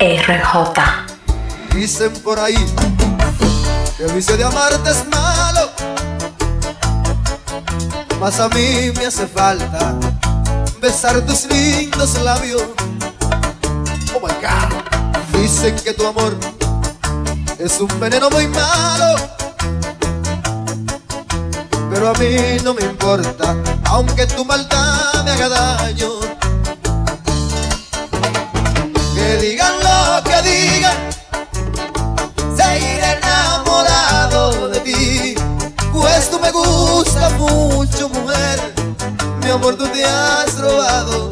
RJ. Dicen por ahí que el vicio de amarte es malo, mas a mí me hace falta besar tus lindos labios. Oh my God. Dicen que tu amor es un veneno muy malo, pero a mí no me importa, aunque tu maldad me haga daño. Que digan que digan, seguiré enamorado de ti, pues tú me gustas mucho, mujer. Mi amor, tú te has robado.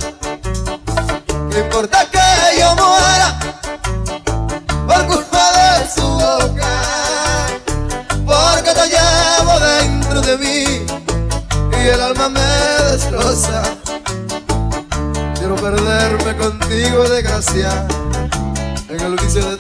No importa que yo muera por culpa de su boca, porque te llevo dentro de mí y el alma me destroza. Quiero perderme contigo, desgracia, en el vicio de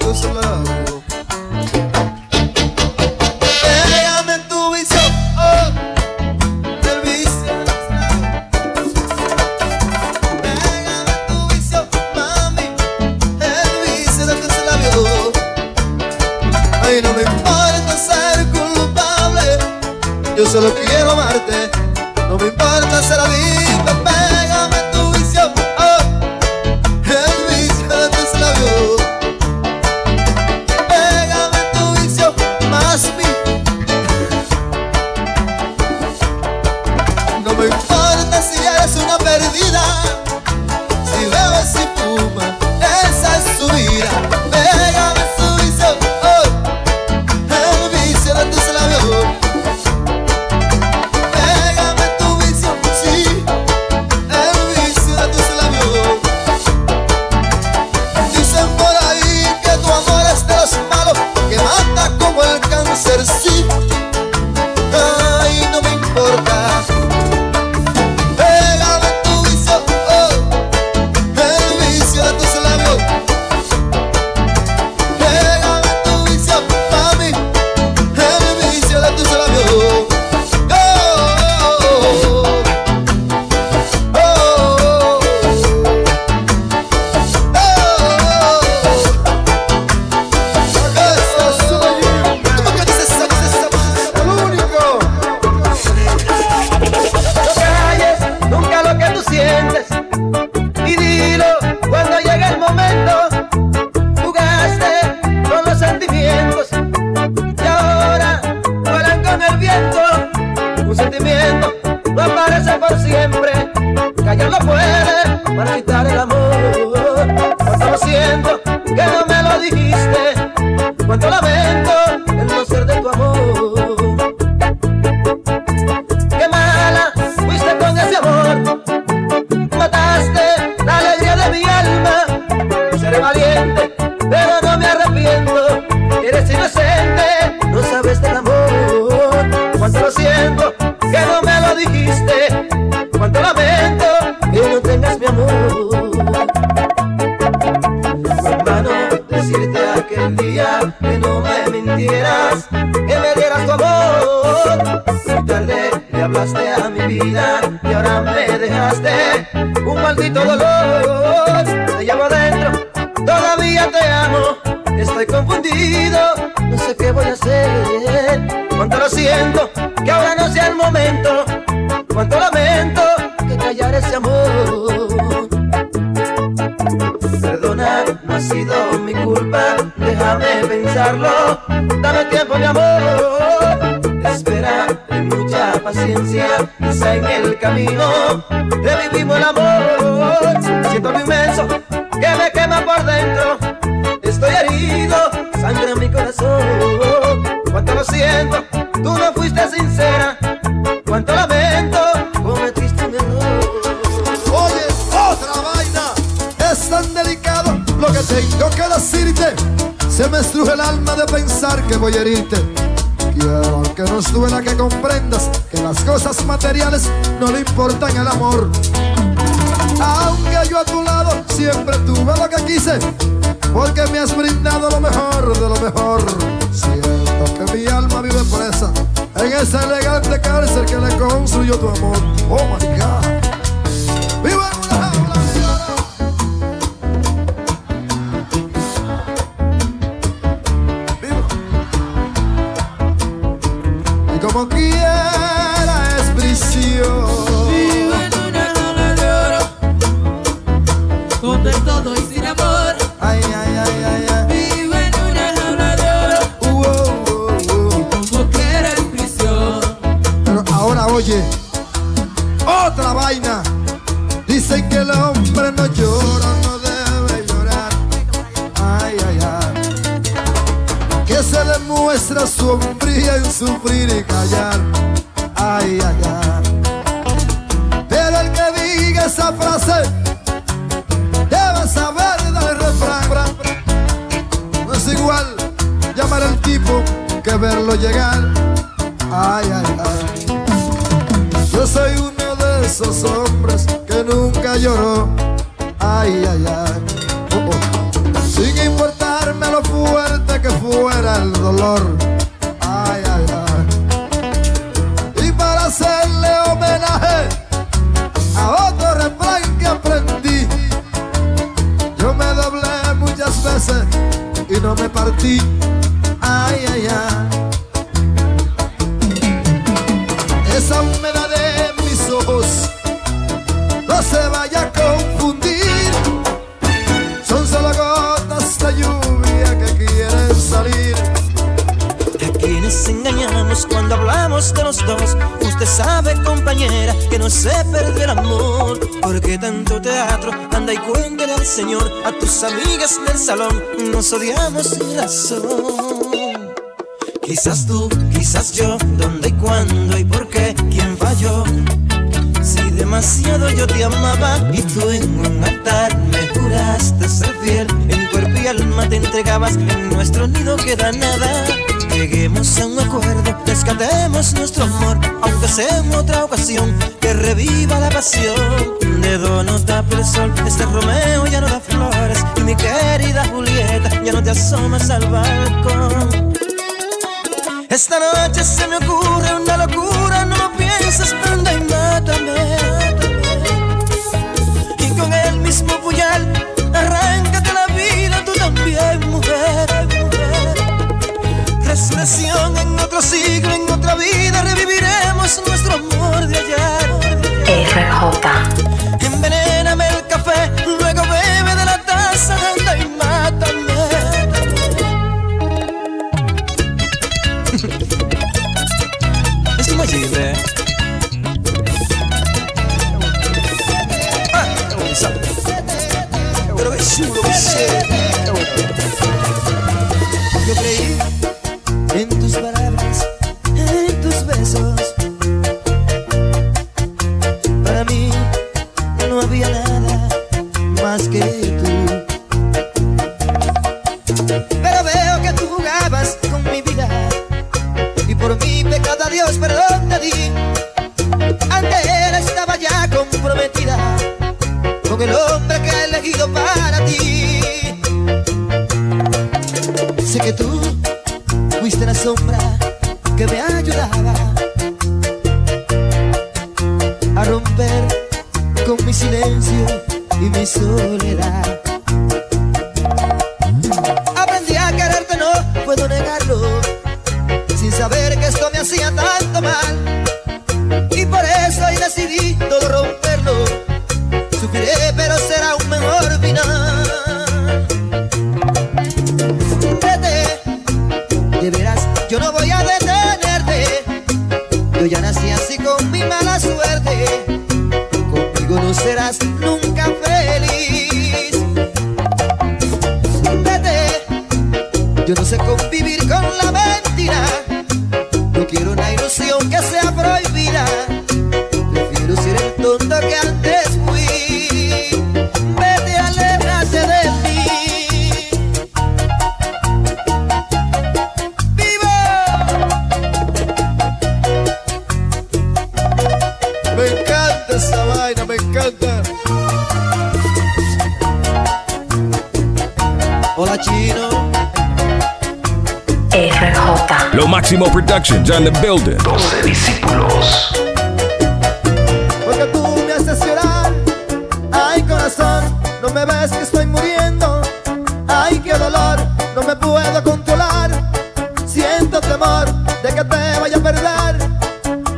Perdona, no ha sido mi culpa, déjame pensarlo. Dame tiempo, mi amor. Espera, ten mucha paciencia, quizá en el camino revivimos el amor. Siento lo inmenso que me quema por dentro. Estoy herido, sangre en mi corazón. Cuánto lo siento, tú no fuiste sincera. Se me estruje el alma de pensar que voy a herirte. Quiero que nos duela que comprendas que las cosas materiales no le importan el amor. Aunque yo a tu lado siempre tuve lo que quise, porque me has brindado lo mejor de lo mejor. Siento que mi alma vive presa en esa elegante cárcel que le construyó tu amor. Oh my God. Se demuestra su en sufrir y callar. Ay, ay, ay. Pero el que diga esa frase debe saber del refrán. No es igual llamar al tipo que verlo llegar. Ay, ay, ay. Yo soy uno de esos hombres que nunca lloró. Ay, ay, ay. Oh, oh. Sin lo fuerte que fuera el dolor. Ay, ay, ay. Y para hacerle homenaje a otro refrán que aprendí, yo me doblé muchas veces y no me partí. Ay, ay, ay. esa humedad de los dos. Usted sabe, compañera, que no se perdió el amor. Porque tanto teatro, anda y cuéntale al Señor. A tus amigas del salón, nos odiamos sin razón. Quizás tú, quizás yo, dónde y cuándo y por qué, quién falló. Si demasiado yo te amaba y tú en un altar me juraste ser fiel, en cuerpo alma te entregabas, en nuestro nido queda nada. Lleguemos a un acuerdo, rescatemos nuestro amor, aunque sea en otra ocasión, que reviva la pasión. Dedo no tapa el sol, este Romeo ya no da flores, y mi querida Julieta ya no te asomas al balcón. Esta noche se me ocurre una locura, no lo pienses, anda y mátame. Resurrección en otro siglo, en otra vida, reviviremos nuestro amor de ayer. RJ. Máximo Productions on the building. 12 discípulos. Porque tú me haces llorar. Ay, corazón, no me ves que estoy muriendo. Ay, qué dolor, no me puedo controlar. Siento temor de que te vaya a perder.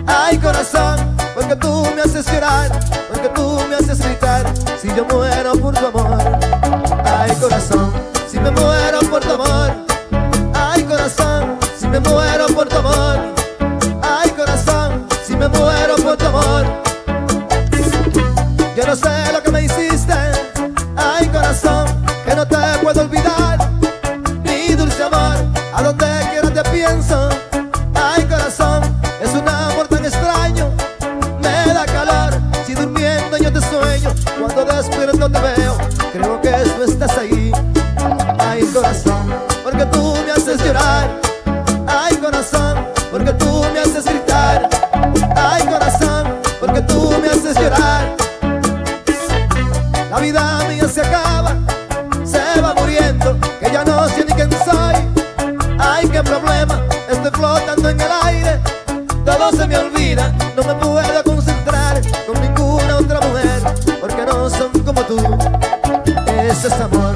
Ay, corazón, porque tú me haces llorar. Porque tú me haces gritar. Si yo muero por tu amor. Ay, corazón, si me muero por tu amor. no me puedo concentrar con ninguna otra mujer, porque no son como tú. Ese es amor.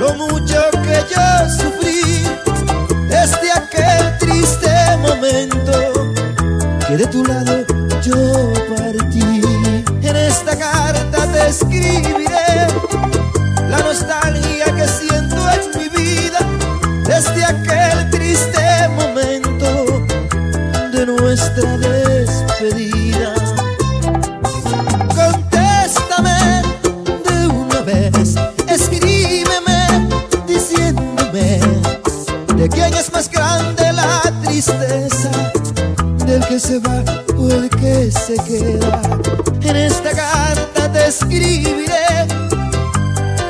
lo mucho que yo sufrí desde aquel triste momento que de tu lado yo partí. En esta carta te escribiré la nostalgia que siento en mi vida desde aquel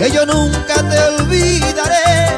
que yo nunca te olvidaré.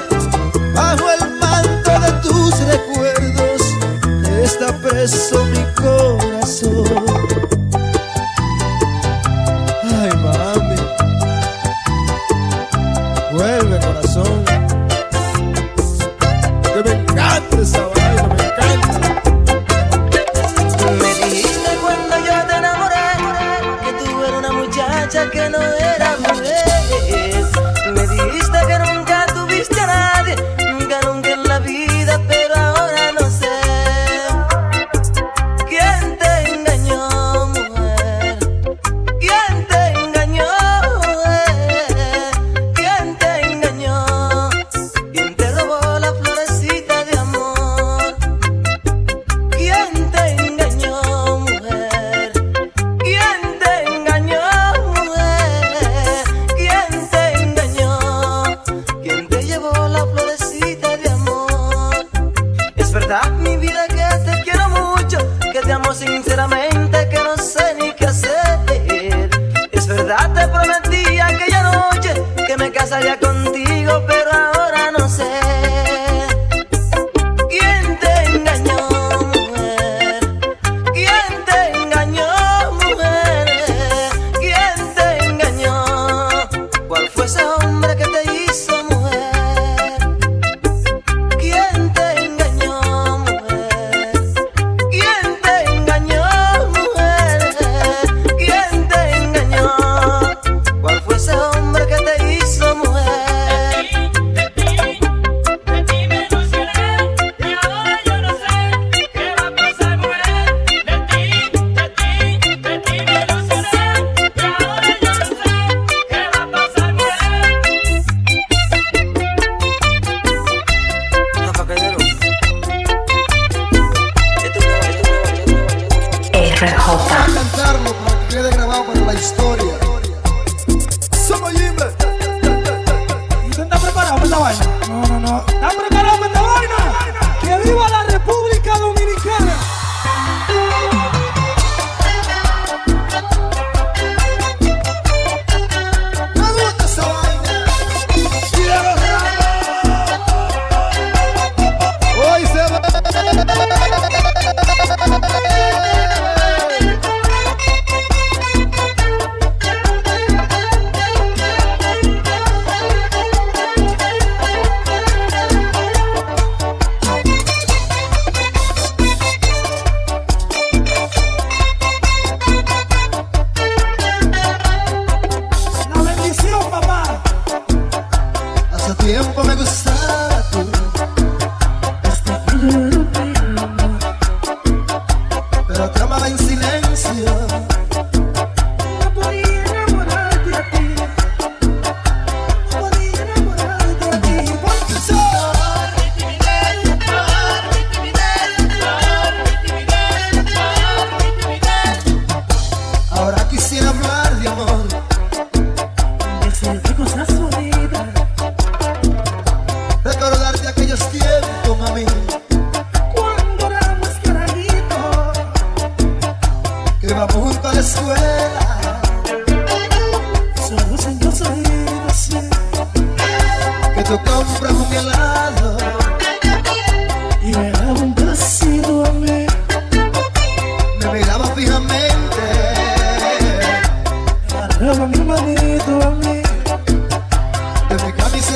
Desde Cádiz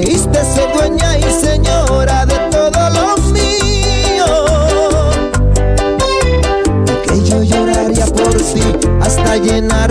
creíste ser dueña y señora de todo lo mío. Que yo lloraría por ti hasta llenar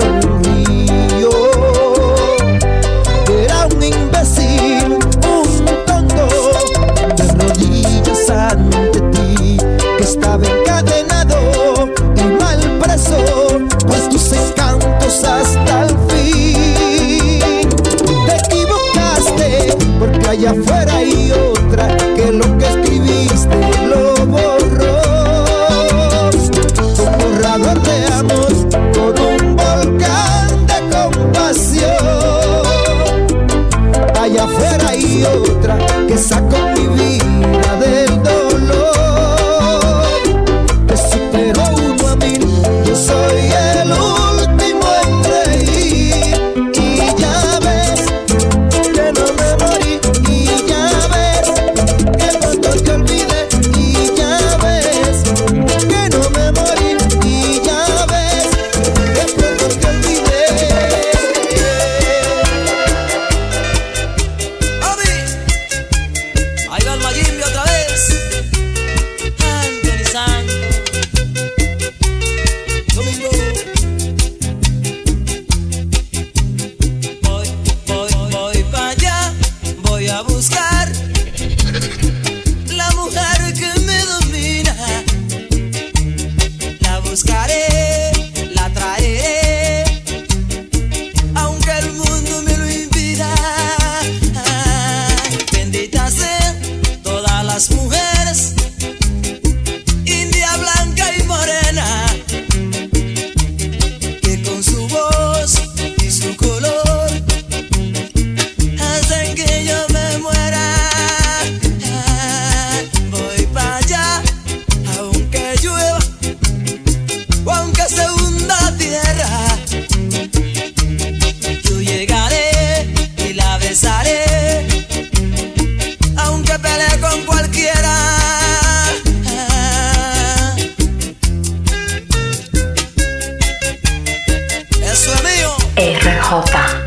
RJ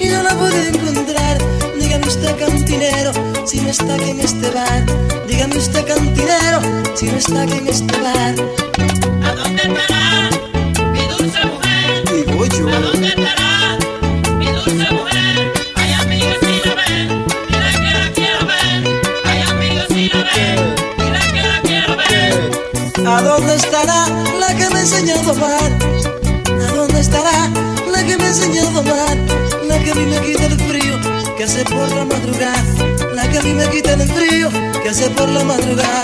y no la pude encontrar. Dígame usted cantinero, si no está aquí en este bar. Dígame usted cantinero, si no está aquí en este bar. ¿A dónde estará mi dulce mujer? Digo yo. ¿A dónde estará mi dulce mujer? Ay, amigo, si la ven, mira que la quiero ver. Ay, amigo, si la ven, mira que la quiero ver. ¿A dónde estará la que me enseñó a tomar? ¿A dónde estará la que me enseñó a tomar? ¿Qué hace por la madrugada? La que a mí me quita el frío, ¿qué hace por la madrugada?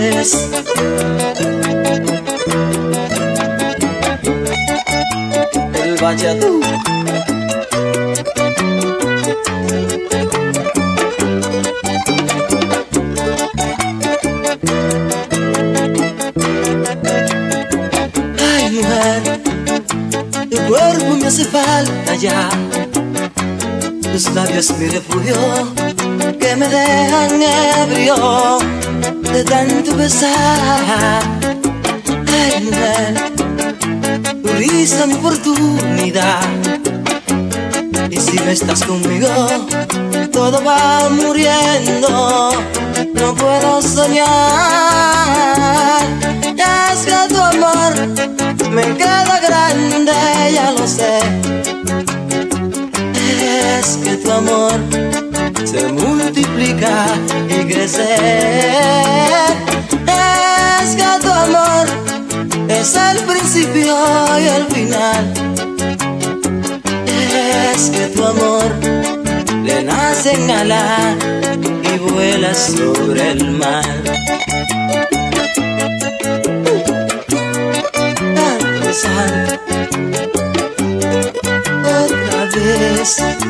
vez. El valladú. Ay, mujer, tu cuerpo me hace falta ya. Tus labios mi refugio que me dejan ebrio de tanto besar. Ay, man, tu risa mi oportunidad. Y si no estás conmigo, todo va muriendo. No puedo soñar. Es que tu amor me queda grande, ya lo sé. Es que tu amor se multiplica y crece. Es que tu amor es el principio y el final. Es que tu amor le nace en ala y vuela sobre el mar. Otra vez.